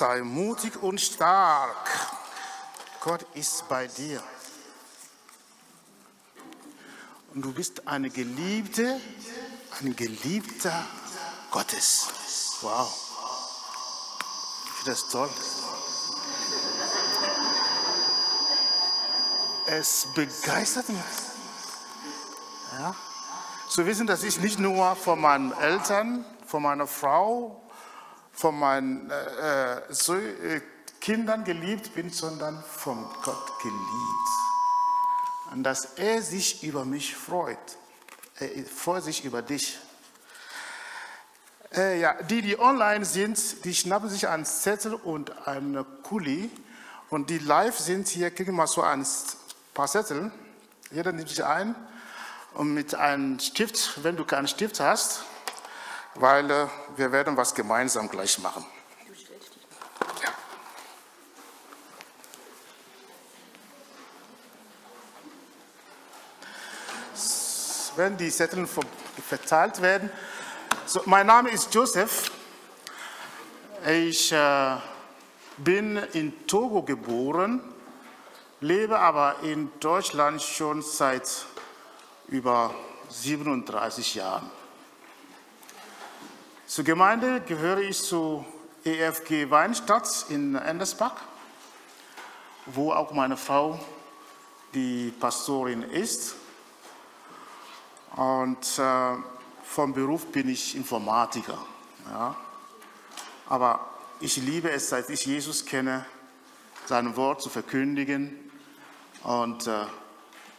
Sei mutig und stark. Gott ist bei dir. Und du bist eine Geliebte, ein Geliebter Gottes. Wow. Ich finde das toll. Es begeistert mich. Ja. Zu wissen, dass ich nicht nur von meinen Eltern, von meiner Frau, von meinen äh, äh so, äh, Kindern geliebt bin, sondern von Gott geliebt. Und dass er sich über mich freut. Er freut sich über dich. Äh, ja, die, die online sind, die schnappen sich einen Zettel und einen Kuli. Und die live sind hier, kriegen mal so ein paar Zettel. Jeder nimmt sich ein und mit einem Stift, wenn du keinen Stift hast, weil äh, wir werden was gemeinsam gleich machen. Ja. Wenn die Zettel verteilt werden. So, mein Name ist Joseph. Ich äh, bin in Togo geboren, lebe aber in Deutschland schon seit über 37 Jahren. Zur Gemeinde gehöre ich zu EFG Weinstadt in Endersbach, wo auch meine Frau die Pastorin ist. Und äh, vom Beruf bin ich Informatiker. Ja. Aber ich liebe es, seit ich Jesus kenne, sein Wort zu verkündigen. Und äh,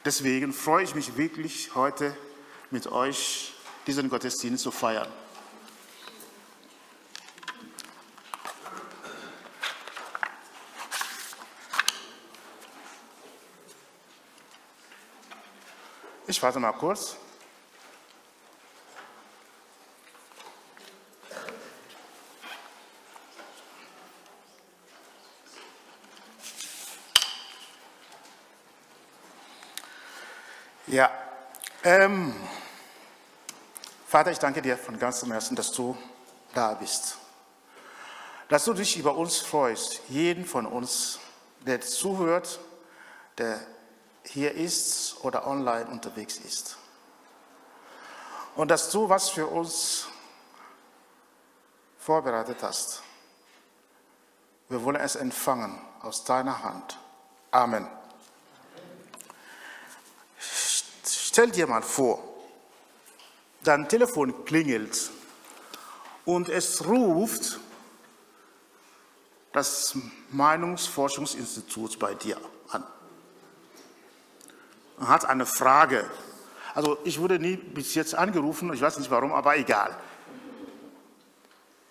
deswegen freue ich mich wirklich, heute mit euch diesen Gottesdienst zu feiern. Ich warte mal kurz. Ja, ähm, Vater, ich danke dir von ganzem Herzen, dass du da bist. Dass du dich über uns freust, jeden von uns, der zuhört, der hier ist oder online unterwegs ist. Und dass du was für uns vorbereitet hast. Wir wollen es empfangen aus deiner Hand. Amen. Stell dir mal vor, dein Telefon klingelt und es ruft das Meinungsforschungsinstitut bei dir an hat eine Frage. Also ich wurde nie bis jetzt angerufen, ich weiß nicht warum, aber egal.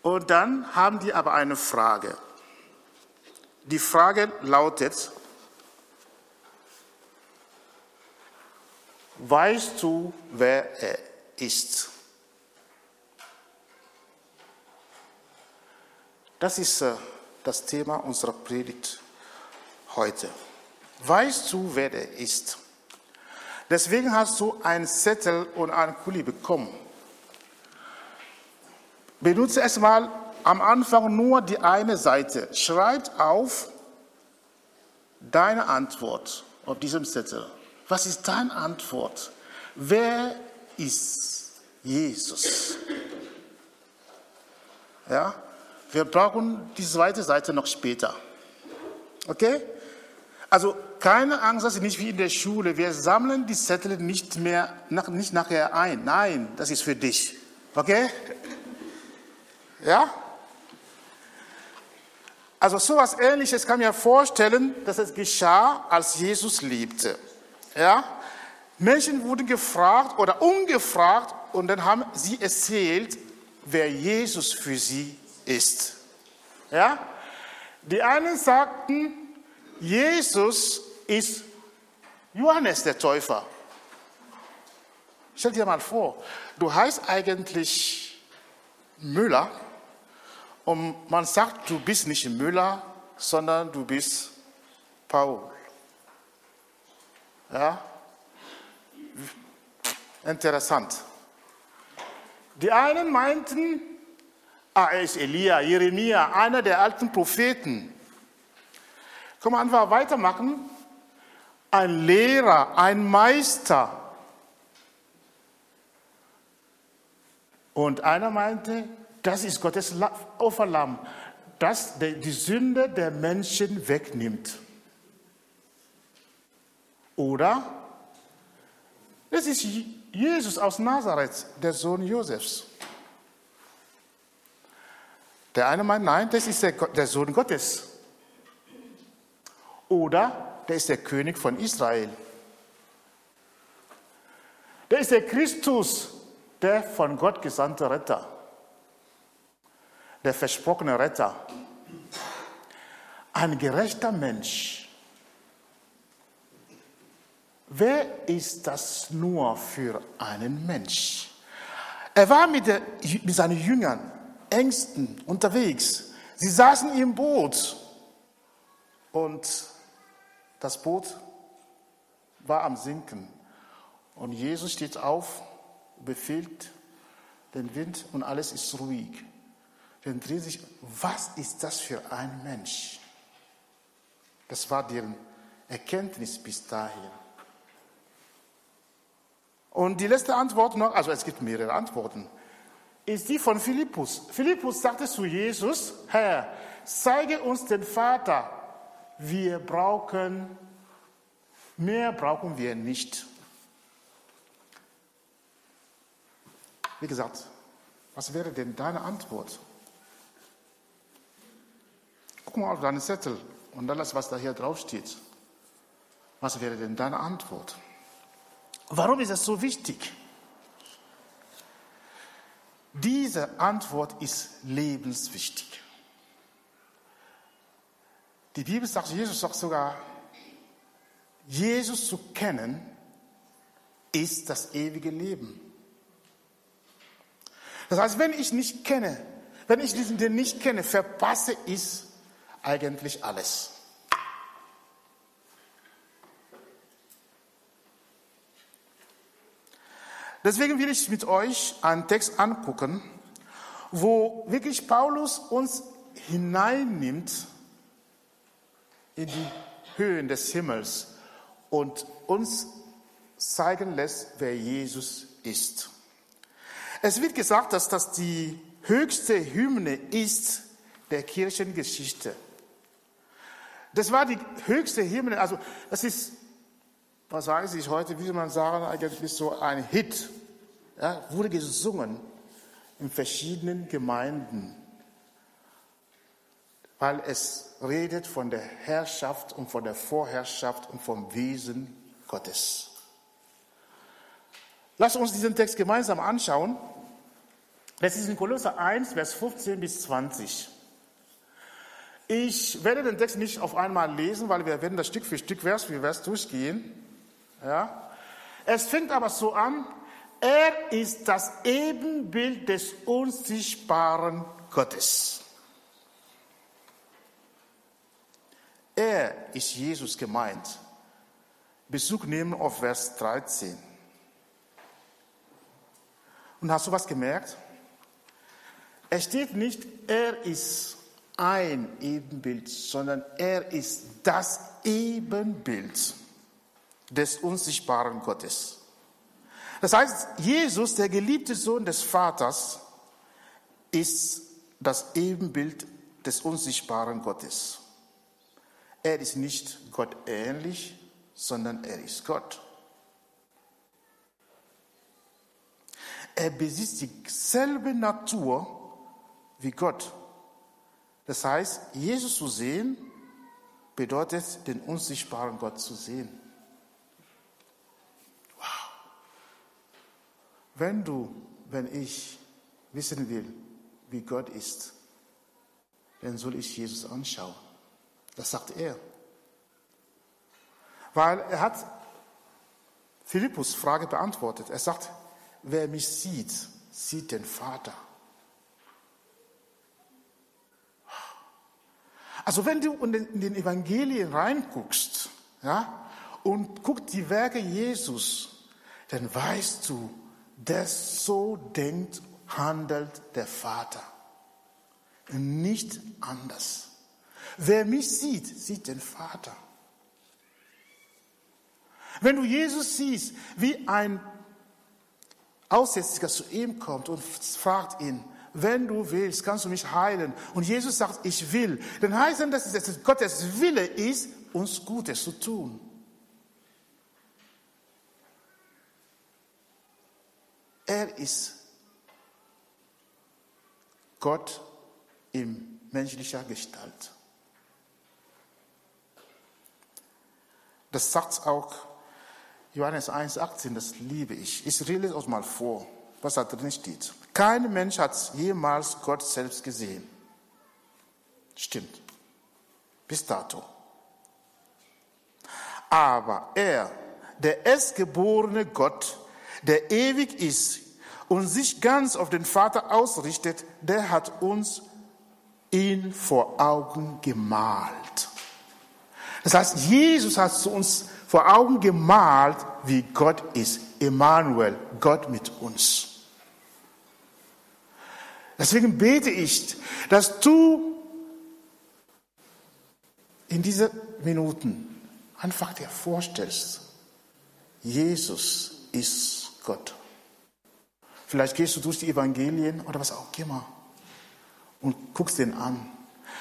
Und dann haben die aber eine Frage. Die Frage lautet, weißt du, wer er ist? Das ist äh, das Thema unserer Predigt heute. Weißt du, wer er ist? Deswegen hast du einen Zettel und einen Kuli bekommen. Benutze erstmal am Anfang nur die eine Seite. Schreib auf deine Antwort auf diesem Zettel. Was ist deine Antwort? Wer ist Jesus? Ja, wir brauchen die zweite Seite noch später. Okay? Also keine Angst, das ist nicht wie in der Schule. Wir sammeln die Zettel nicht mehr, nicht nachher ein. Nein, das ist für dich. Okay? Ja? Also so etwas Ähnliches kann mir vorstellen, dass es geschah, als Jesus liebte. Ja? Menschen wurden gefragt oder ungefragt und dann haben sie erzählt, wer Jesus für sie ist. Ja? Die einen sagten, Jesus ist Johannes der Täufer. Stell dir mal vor, du heißt eigentlich Müller und man sagt, du bist nicht Müller, sondern du bist Paul. Ja? Interessant. Die einen meinten, Ah, er ist Elia, Jeremia, einer der alten Propheten. Können wir einfach weitermachen? Ein Lehrer, ein Meister. Und einer meinte, das ist Gottes Opferlamm, das die Sünde der Menschen wegnimmt. Oder es ist Jesus aus Nazareth, der Sohn Josefs. Der eine meint, nein, das ist der, der Sohn Gottes. Oder der ist der König von Israel. Der ist der Christus, der von Gott gesandte Retter. Der versprochene Retter. Ein gerechter Mensch. Wer ist das nur für einen Mensch? Er war mit, der, mit seinen Jüngern Ängsten unterwegs. Sie saßen im Boot und das Boot war am Sinken. Und Jesus steht auf, befiehlt den Wind und alles ist ruhig. Dann drehen sich, was ist das für ein Mensch? Das war deren Erkenntnis bis dahin. Und die letzte Antwort noch, also es gibt mehrere Antworten ist die von Philippus. Philippus sagte zu Jesus, Herr, zeige uns den Vater. Wir brauchen, mehr brauchen wir nicht. Wie gesagt, was wäre denn deine Antwort? Guck mal auf deinen Zettel und alles, was da hier drauf steht. Was wäre denn deine Antwort? Warum ist es so wichtig? Diese Antwort ist lebenswichtig. Die Bibel sagt, Jesus sagt sogar, Jesus zu kennen ist das ewige Leben. Das heißt, wenn ich nicht kenne, wenn ich diesen den nicht kenne, verpasse ich eigentlich alles. Deswegen will ich mit euch einen Text angucken, wo wirklich Paulus uns hineinnimmt in die Höhen des Himmels und uns zeigen lässt, wer Jesus ist. Es wird gesagt, dass das die höchste Hymne ist der Kirchengeschichte. Das war die höchste Hymne, also das ist was weiß ich heute, wie soll man sagen, eigentlich so ein Hit. Ja, wurde gesungen in verschiedenen Gemeinden, weil es redet von der Herrschaft und von der Vorherrschaft und vom Wesen Gottes. Lass uns diesen Text gemeinsam anschauen. Das ist in Kolosser 1, Vers 15 bis 20. Ich werde den Text nicht auf einmal lesen, weil wir werden das Stück für Stück Vers für Vers durchgehen. Ja? Es fängt aber so an, er ist das Ebenbild des unsichtbaren Gottes. Er ist Jesus gemeint. Bezug nehmen auf Vers 13. Und hast du was gemerkt? Es steht nicht, er ist ein Ebenbild, sondern er ist das Ebenbild des unsichtbaren Gottes. Das heißt, Jesus, der geliebte Sohn des Vaters, ist das Ebenbild des unsichtbaren Gottes. Er ist nicht Gott ähnlich, sondern er ist Gott. Er besitzt dieselbe Natur wie Gott. Das heißt, Jesus zu sehen bedeutet, den unsichtbaren Gott zu sehen. Wenn du, wenn ich wissen will, wie Gott ist, dann soll ich Jesus anschauen. Das sagt er. Weil er hat Philippus Frage beantwortet. Er sagt, wer mich sieht, sieht den Vater. Also wenn du in den Evangelien reinguckst ja, und guckst die Werke Jesus, dann weißt du, der so denkt, handelt der Vater. nicht anders. Wer mich sieht, sieht den Vater. Wenn du Jesus siehst, wie ein Aussätziger zu ihm kommt und fragt ihn, wenn du willst, kannst du mich heilen. Und Jesus sagt, ich will. Dann heißt das, dass Gottes Wille ist, uns Gutes zu tun. Er ist Gott in menschlicher Gestalt. Das sagt auch Johannes 1,18, das liebe ich. Ich lese es mal vor, was da drin steht. Kein Mensch hat jemals Gott selbst gesehen. Stimmt. Bis dato. Aber er, der erstgeborene Gott, der ewig ist und sich ganz auf den Vater ausrichtet, der hat uns ihn vor Augen gemalt. Das heißt, Jesus hat zu uns vor Augen gemalt, wie Gott ist. Emmanuel, Gott mit uns. Deswegen bete ich, dass du in diesen Minuten einfach dir vorstellst, Jesus ist Gott. Vielleicht gehst du durch die Evangelien oder was auch immer und guckst ihn an.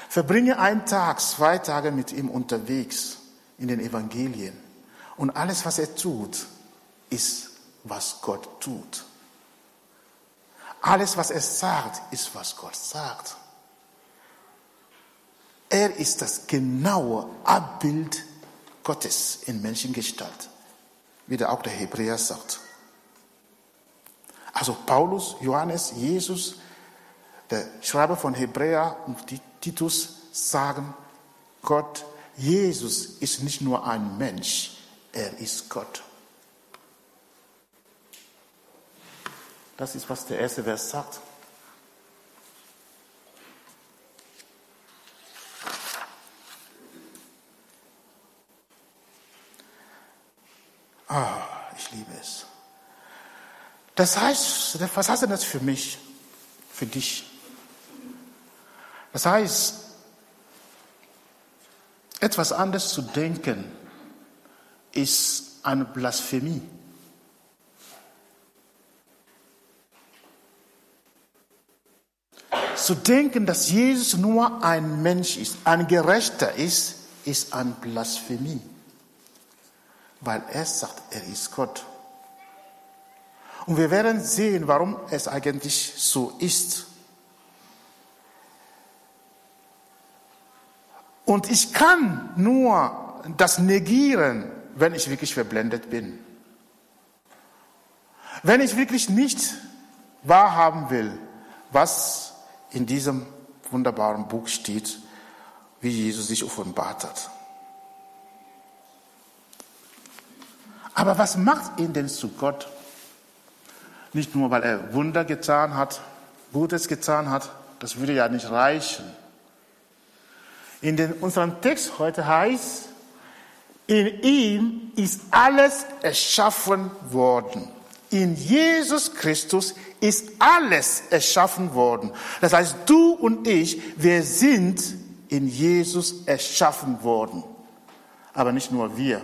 Verbringe einen Tag, zwei Tage mit ihm unterwegs in den Evangelien. Und alles, was er tut, ist, was Gott tut. Alles, was er sagt, ist, was Gott sagt. Er ist das genaue Abbild Gottes in Menschengestalt, wie der auch der Hebräer sagt. Also Paulus, Johannes, Jesus, der Schreiber von Hebräer und Titus sagen, Gott, Jesus ist nicht nur ein Mensch, er ist Gott. Das ist, was der erste Vers sagt. Ah, ich liebe es. Das heißt, was heißt denn das für mich, für dich? Das heißt, etwas anderes zu denken ist eine Blasphemie. Zu denken, dass Jesus nur ein Mensch ist, ein Gerechter ist, ist eine Blasphemie. Weil er sagt, er ist Gott. Und wir werden sehen, warum es eigentlich so ist. Und ich kann nur das negieren, wenn ich wirklich verblendet bin. Wenn ich wirklich nicht wahrhaben will, was in diesem wunderbaren Buch steht, wie Jesus sich offenbart hat. Aber was macht ihn denn zu Gott? Nicht nur, weil er Wunder getan hat, Gutes getan hat, das würde ja nicht reichen. In den, unserem Text heute heißt, in ihm ist alles erschaffen worden. In Jesus Christus ist alles erschaffen worden. Das heißt, du und ich, wir sind in Jesus erschaffen worden. Aber nicht nur wir,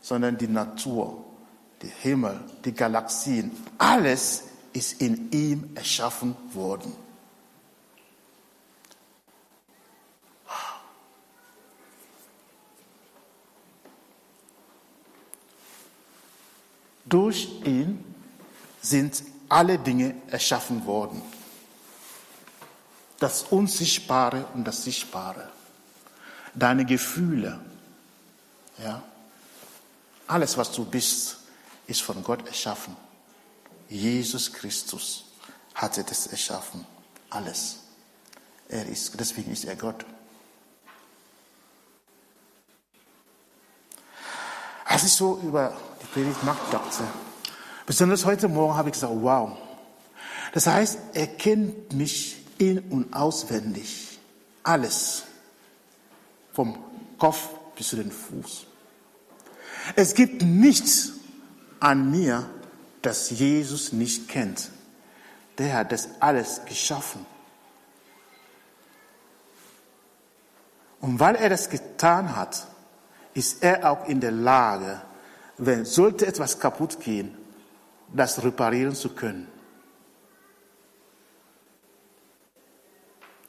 sondern die Natur, die Himmel, die Galaxien, alles ist in ihm erschaffen worden. Durch ihn sind alle Dinge erschaffen worden. Das Unsichtbare und das Sichtbare. Deine Gefühle. Ja. Alles, was du bist, ist von Gott erschaffen. Jesus Christus hatte das erschaffen. Alles. Er ist, deswegen ist er Gott. Ich so über die Predigt nachdachte, besonders heute Morgen habe ich gesagt, wow. Das heißt, er kennt mich in- und auswendig. Alles. Vom Kopf bis zu den Fuß. Es gibt nichts an mir, das Jesus nicht kennt. Der hat das alles geschaffen. Und weil er das getan hat, ist er auch in der Lage, wenn sollte etwas kaputt gehen, das reparieren zu können.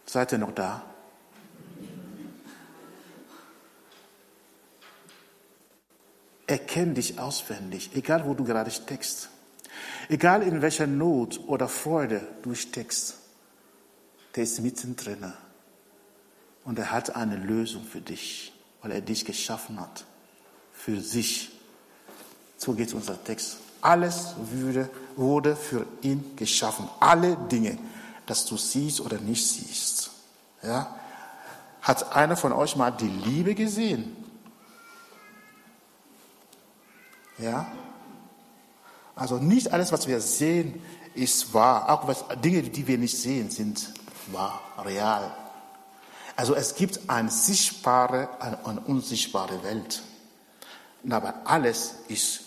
Seid ihr noch da? Er kennt dich auswendig, egal wo du gerade steckst. Egal in welcher Not oder Freude du steckst. Der ist mittendrin. Und er hat eine Lösung für dich, weil er dich geschaffen hat. Für sich. So geht unser Text. Alles wurde, wurde für ihn geschaffen. Alle Dinge, dass du siehst oder nicht siehst. Ja? Hat einer von euch mal die Liebe gesehen? Ja? Also nicht alles, was wir sehen, ist wahr. Auch was, Dinge, die wir nicht sehen, sind wahr, real. Also es gibt eine sichtbare, eine, eine unsichtbare Welt. Aber alles ist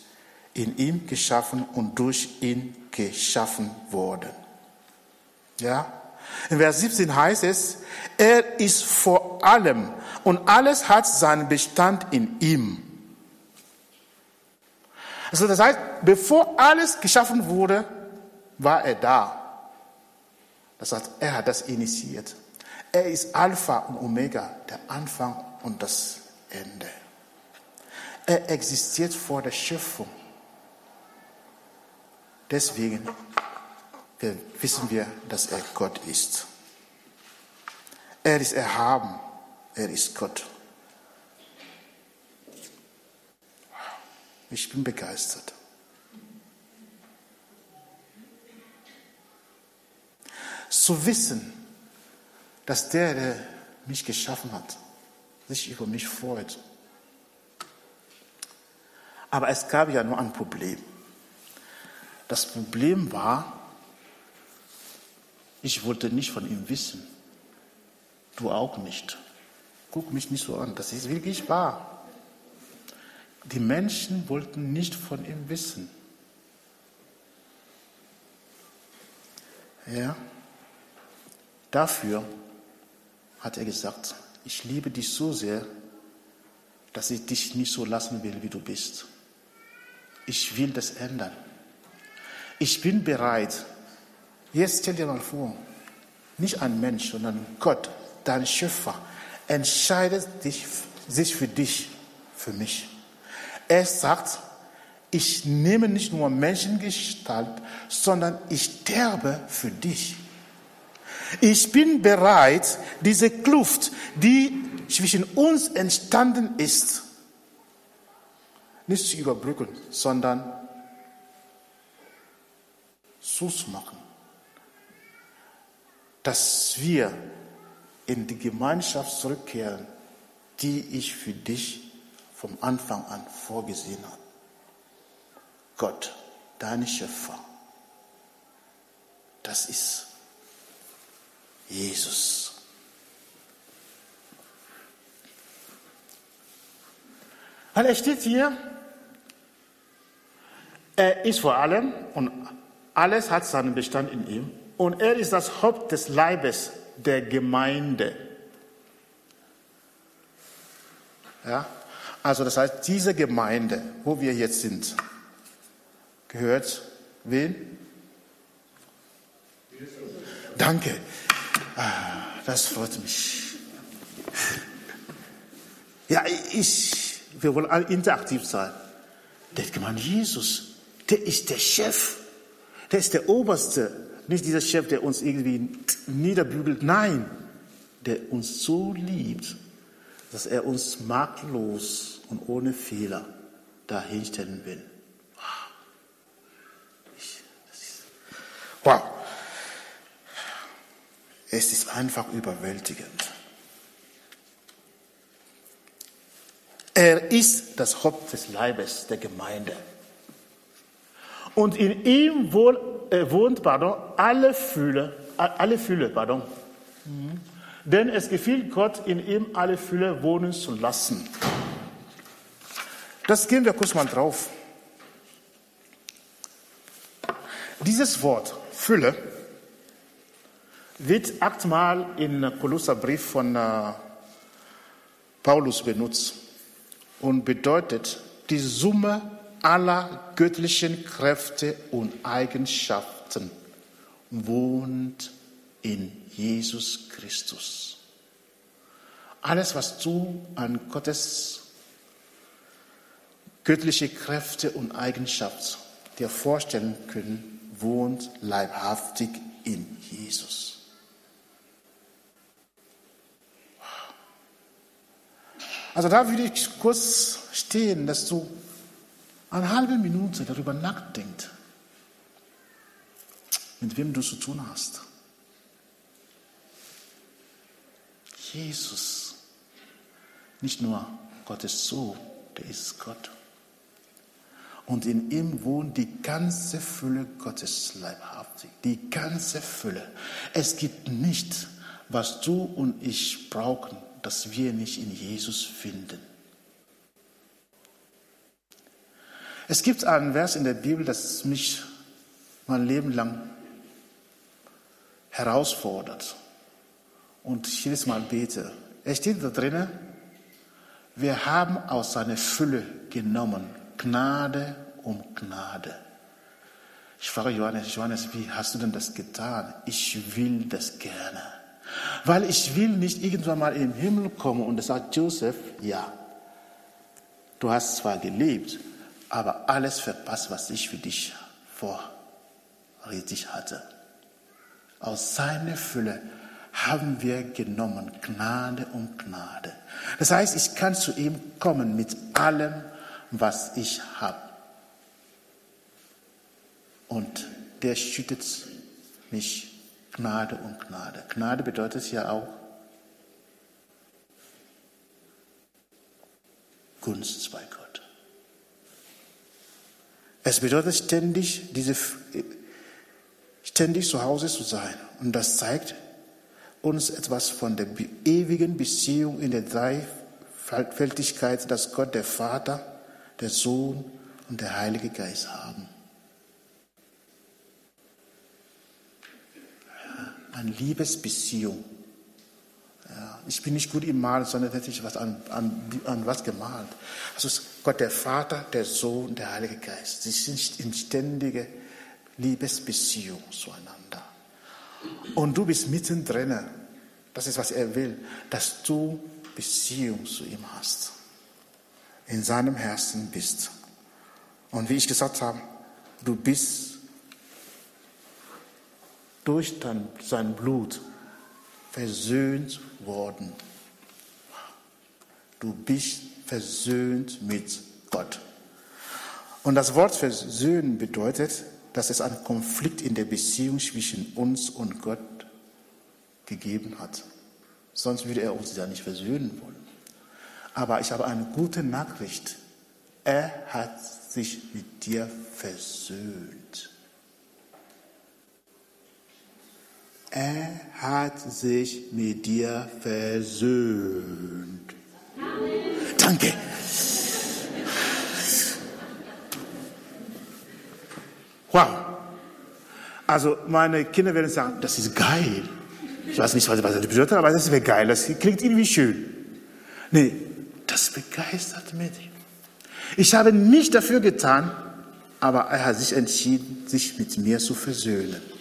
in ihm geschaffen und durch ihn geschaffen worden. Ja? In Vers 17 heißt es, er ist vor allem und alles hat seinen Bestand in ihm. Also das heißt, bevor alles geschaffen wurde, war er da. Das heißt, er hat das initiiert. Er ist Alpha und Omega, der Anfang und das Ende. Er existiert vor der Schöpfung. Deswegen wissen wir, dass er Gott ist. Er ist erhaben, er ist Gott. Ich bin begeistert. Zu wissen, dass der, der mich geschaffen hat, sich über mich freut. Aber es gab ja nur ein Problem. Das Problem war, ich wollte nicht von ihm wissen. Du auch nicht. Guck mich nicht so an. Das ist wirklich wahr. Die Menschen wollten nicht von ihm wissen. Ja, dafür hat er gesagt, ich liebe dich so sehr, dass ich dich nicht so lassen will, wie du bist. Ich will das ändern. Ich bin bereit. Jetzt stell dir mal vor, nicht ein Mensch, sondern Gott, dein Schöpfer, entscheidet dich, sich für dich, für mich. Er sagt, ich nehme nicht nur Menschengestalt, sondern ich sterbe für dich. Ich bin bereit, diese Kluft, die zwischen uns entstanden ist, nicht zu überbrücken, sondern zuzumachen. Dass wir in die Gemeinschaft zurückkehren, die ich für dich vom Anfang an vorgesehen hat. Gott, deine Schöpfer, das ist Jesus. Weil er steht hier, er ist vor allem und alles hat seinen Bestand in ihm und er ist das Haupt des Leibes der Gemeinde. Ja? Also das heißt, diese Gemeinde, wo wir jetzt sind, gehört wen? Danke. Ah, das freut mich. Ja, ich, wir wollen alle interaktiv sein. Der Gemeinde Jesus, der ist der Chef. Der ist der Oberste. Nicht dieser Chef, der uns irgendwie niederbügelt. Nein, der uns so liebt, dass er uns makellos und ohne Fehler dahinstellen will. Wow. Wow. Es ist einfach überwältigend. Er ist das Haupt des Leibes der Gemeinde. Und in ihm wohl, äh, wohnt pardon, alle Fülle, alle Fülle pardon. Mhm denn es gefiel Gott, in ihm alle Fülle wohnen zu lassen. Das gehen wir kurz mal drauf. Dieses Wort Fülle wird achtmal im Kolosserbrief von, äh, Paulus benutzt und bedeutet die Summe aller göttlichen Kräfte und Eigenschaften wohnt in Jesus Christus. Alles, was du an Gottes göttliche Kräfte und Eigenschaften dir vorstellen können, wohnt leibhaftig in Jesus. Also da würde ich kurz stehen, dass du eine halbe Minute darüber nachdenkst, mit wem du zu tun hast. Jesus, nicht nur Gottes Sohn, der ist Gott. Und in ihm wohnt die ganze Fülle Gottes leibhaftig. Die ganze Fülle. Es gibt nichts, was du und ich brauchen, das wir nicht in Jesus finden. Es gibt einen Vers in der Bibel, das mich mein Leben lang herausfordert und ich jedes Mal bete. Es steht da drinnen, wir haben aus seiner Fülle genommen Gnade um Gnade. Ich frage Johannes, Johannes, wie hast du denn das getan? Ich will das gerne. Weil ich will nicht irgendwann mal im Himmel kommen und sagt Joseph, ja, du hast zwar gelebt, aber alles verpasst, was ich für dich vorrätig hatte. Aus seiner Fülle haben wir genommen Gnade um Gnade. Das heißt, ich kann zu ihm kommen mit allem, was ich habe. Und der schüttet mich Gnade und Gnade. Gnade bedeutet ja auch Gunst bei Gott. Es bedeutet ständig, diese, ständig zu Hause zu sein. Und das zeigt uns etwas von der ewigen Beziehung in der Dreifältigkeit, dass Gott der Vater, der Sohn und der Heilige Geist haben. Eine Liebesbeziehung. Ja, ich bin nicht gut im Malen, sondern hätte ich was an, an, an was gemalt. Also Gott der Vater, der Sohn, der Heilige Geist. Sie sind in ständiger Liebesbeziehung zueinander. Und du bist mittendrin. Das ist, was er will, dass du Beziehung zu ihm hast in seinem Herzen bist. Und wie ich gesagt habe, du bist durch sein Blut versöhnt worden. Du bist versöhnt mit Gott. Und das Wort versöhnen bedeutet, dass es einen Konflikt in der Beziehung zwischen uns und Gott gegeben hat. Sonst würde er uns ja nicht versöhnen wollen. Aber ich habe eine gute Nachricht. Er hat sich mit dir versöhnt. Er hat sich mit dir versöhnt. Danke. Wow. Also meine Kinder werden sagen, das ist geil. Ich weiß nicht, was das bedeutet, aber das ist geil. Das klingt irgendwie schön. Nee, das begeistert mich. Ich habe nicht dafür getan, aber er hat sich entschieden, sich mit mir zu versöhnen.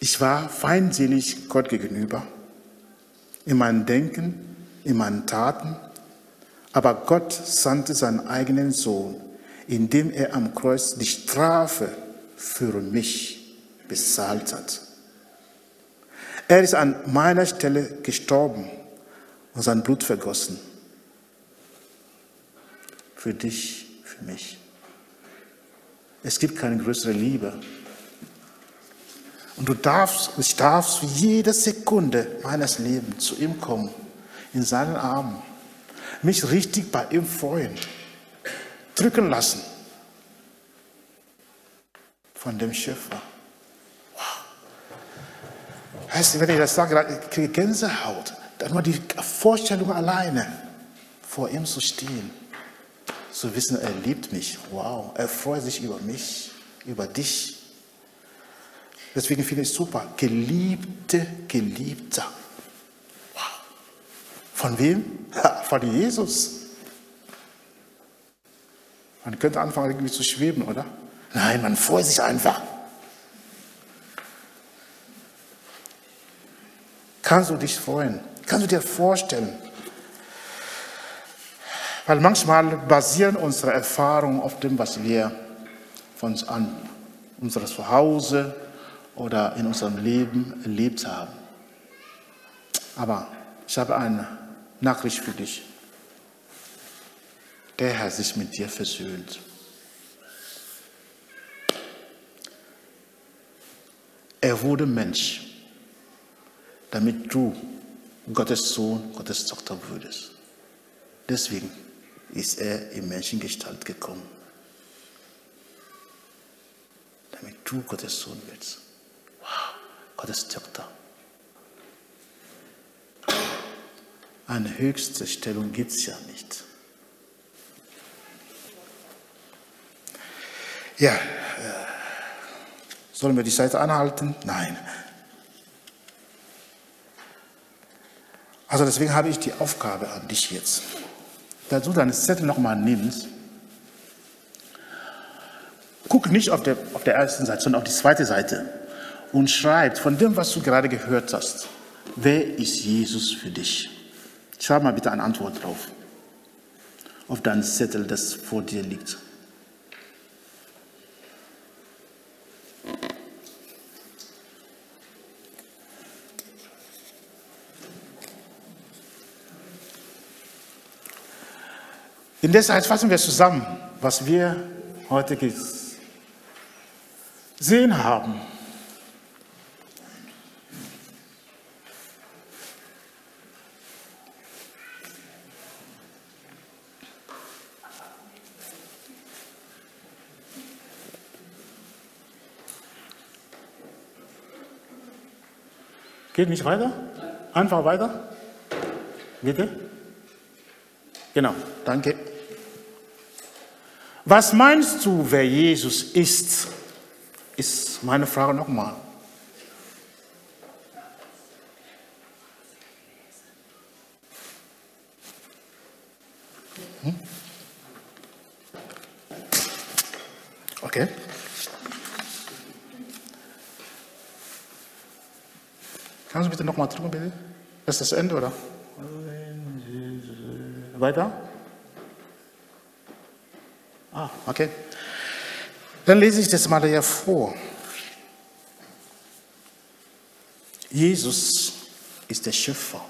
Ich war feindselig Gott gegenüber, in meinem Denken, in meinen Taten, aber Gott sandte seinen eigenen Sohn, indem er am Kreuz die Strafe für mich bezahlt hat. Er ist an meiner Stelle gestorben und sein Blut vergossen. Für dich, für mich. Es gibt keine größere Liebe. Und du darfst, ich darf jede Sekunde meines Lebens zu ihm kommen, in seinen Armen, mich richtig bei ihm freuen, drücken lassen von dem Schöpfer. Heißt, wenn ich das sage, ich kriege Gänsehaut. Dann nur die Vorstellung alleine, vor ihm zu stehen, zu wissen, er liebt mich. Wow, er freut sich über mich, über dich. Deswegen finde ich es super. Geliebte, Geliebter. Von wem? von Jesus. Man könnte anfangen, irgendwie zu schweben, oder? Nein, man freut sich einfach. Kannst du dich freuen? Kannst du dir vorstellen? Weil manchmal basieren unsere Erfahrungen auf dem, was wir von uns an unserem Zuhause oder in unserem Leben erlebt haben. Aber ich habe eine Nachricht für dich. Der Herr sich mit dir versöhnt. Er wurde Mensch, damit du Gottes Sohn, Gottes Tochter würdest. Deswegen ist er in Menschengestalt gekommen, damit du Gottes Sohn wirst. Wow, Gottes Tochter. Eine höchste Stellung gibt es ja nicht. Ja, äh, sollen wir die Seite anhalten? Nein. Also deswegen habe ich die Aufgabe an dich jetzt, dass du deinen Zettel nochmal nimmst. Guck nicht auf der, auf der ersten Seite, sondern auf die zweite Seite und schreib von dem, was du gerade gehört hast. Wer ist Jesus für dich? Schreib mal bitte eine Antwort drauf. Auf deinen Zettel, das vor dir liegt. In der Zeit fassen wir zusammen, was wir heute gesehen haben. Geht nicht weiter? Einfach weiter? Bitte? Genau, danke. Was meinst du, wer Jesus ist? Ist meine Frage nochmal. Hm? Okay. Kannst drücken, bitte? Das ist das Ende, oder? Weiter? Ah, okay. Dann lese ich das mal hier vor. Jesus ist der Schöpfer.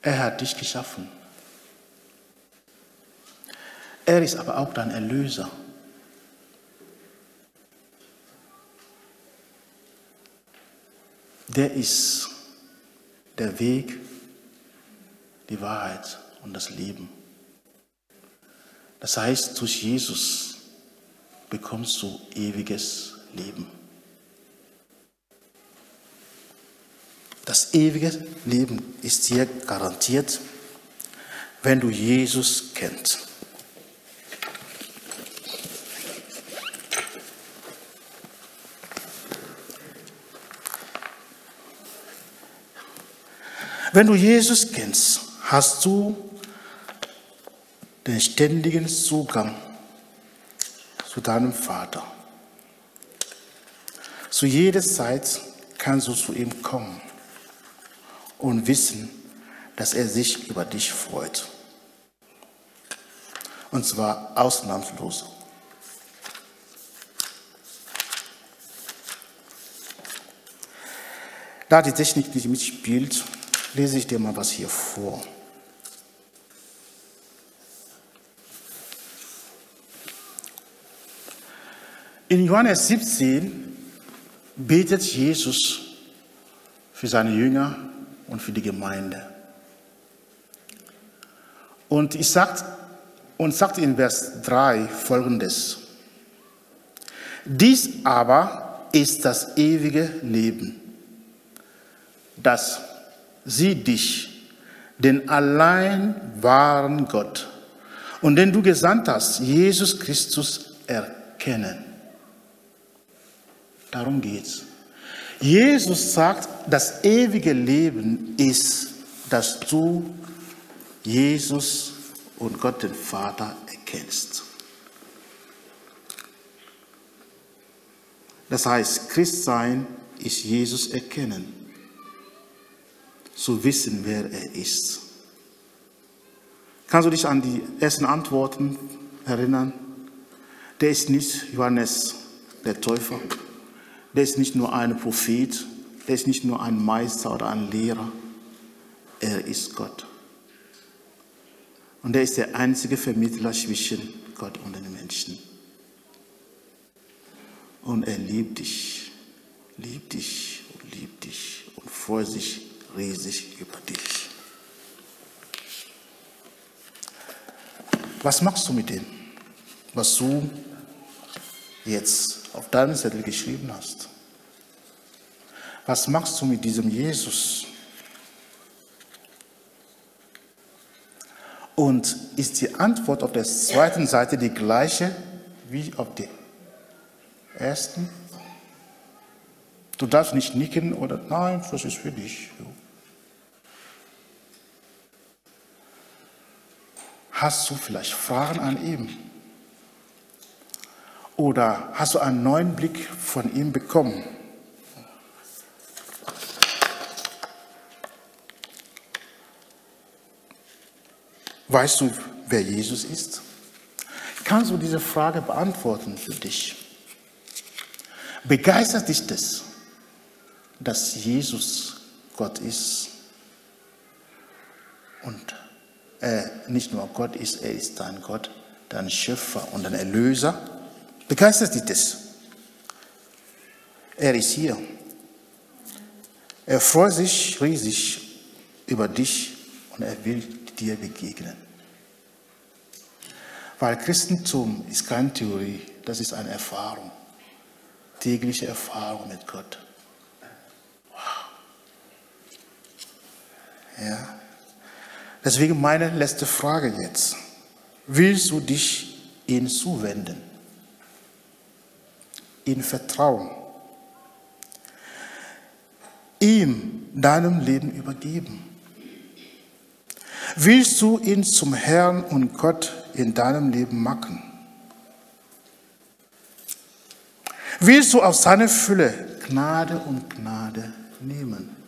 Er hat dich geschaffen. Er ist aber auch dein Erlöser. Der ist der Weg, die Wahrheit und das Leben. Das heißt, durch Jesus bekommst du ewiges Leben. Das ewige Leben ist dir garantiert, wenn du Jesus kennst. Wenn du Jesus kennst, hast du den ständigen Zugang zu deinem Vater. Zu jeder Zeit kannst du zu ihm kommen und wissen, dass er sich über dich freut. Und zwar ausnahmslos. Da die Technik nicht mitspielt, lese ich dir mal was hier vor. In Johannes 17 betet Jesus für seine Jünger und für die Gemeinde. Und ich sagt, und sagt in Vers 3 folgendes. Dies aber ist das ewige Leben, das sie dich, den allein wahren Gott und den du gesandt hast, Jesus Christus, erkennen. Darum geht's. Jesus sagt, das ewige Leben ist, dass du Jesus und Gott den Vater erkennst. Das heißt, Christsein ist Jesus erkennen, zu wissen, wer er ist. Kannst du dich an die ersten Antworten erinnern? Der ist nicht Johannes der Täufer, der ist nicht nur ein Prophet, der ist nicht nur ein Meister oder ein Lehrer, er ist Gott. Und er ist der einzige Vermittler zwischen Gott und den Menschen. Und er liebt dich, liebt dich und liebt dich und freut sich riesig über dich. Was machst du mit dem, was du jetzt auf deinem Zettel geschrieben hast? Was machst du mit diesem Jesus? Und ist die Antwort auf der zweiten Seite die gleiche wie auf der ersten? Du darfst nicht nicken oder nein, das ist für dich. Hast du vielleicht Fragen an ihm? Oder hast du einen neuen Blick von ihm bekommen? Weißt du, wer Jesus ist? Kannst du diese Frage beantworten für dich? Begeistert dich das, dass Jesus Gott ist und er nicht nur Gott ist, er ist dein Gott, dein Schöpfer und dein Erlöser? Begeistert dich das? Er ist hier. Er freut sich riesig über dich und er will dir begegnen. Weil Christentum ist keine Theorie, das ist eine Erfahrung, tägliche Erfahrung mit Gott. Wow. Ja. Deswegen meine letzte Frage jetzt. Willst du dich ihm zuwenden? In Vertrauen? Ihm deinem Leben übergeben? Willst du ihn zum Herrn und Gott in deinem Leben machen? Willst du aus seiner Fülle Gnade und Gnade nehmen?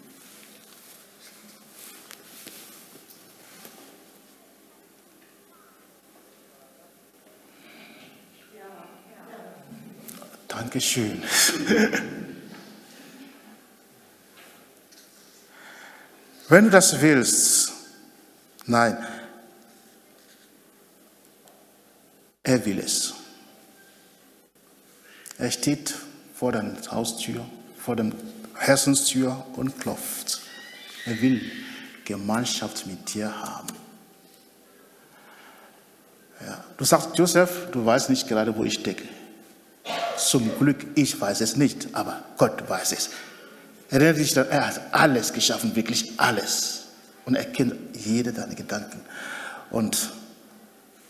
Dankeschön. Wenn du das willst, Nein, er will es. Er steht vor der Haustür, vor der Herzenstür und klopft. Er will Gemeinschaft mit dir haben. Ja. Du sagst, Josef, du weißt nicht gerade, wo ich stecke. Zum Glück, ich weiß es nicht, aber Gott weiß es. Erinnere dich daran, er hat alles geschaffen, wirklich alles und er kennt jede deiner Gedanken. Und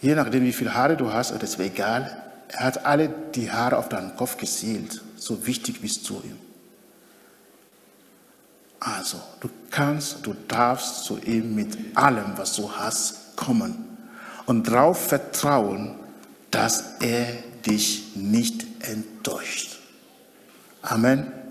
je nachdem, wie viele Haare du hast, ist es egal. Er hat alle die Haare auf deinen Kopf gezählt. So wichtig bist du ihm. Also, du kannst, du darfst zu ihm mit allem, was du hast, kommen und darauf vertrauen, dass er dich nicht enttäuscht. Amen.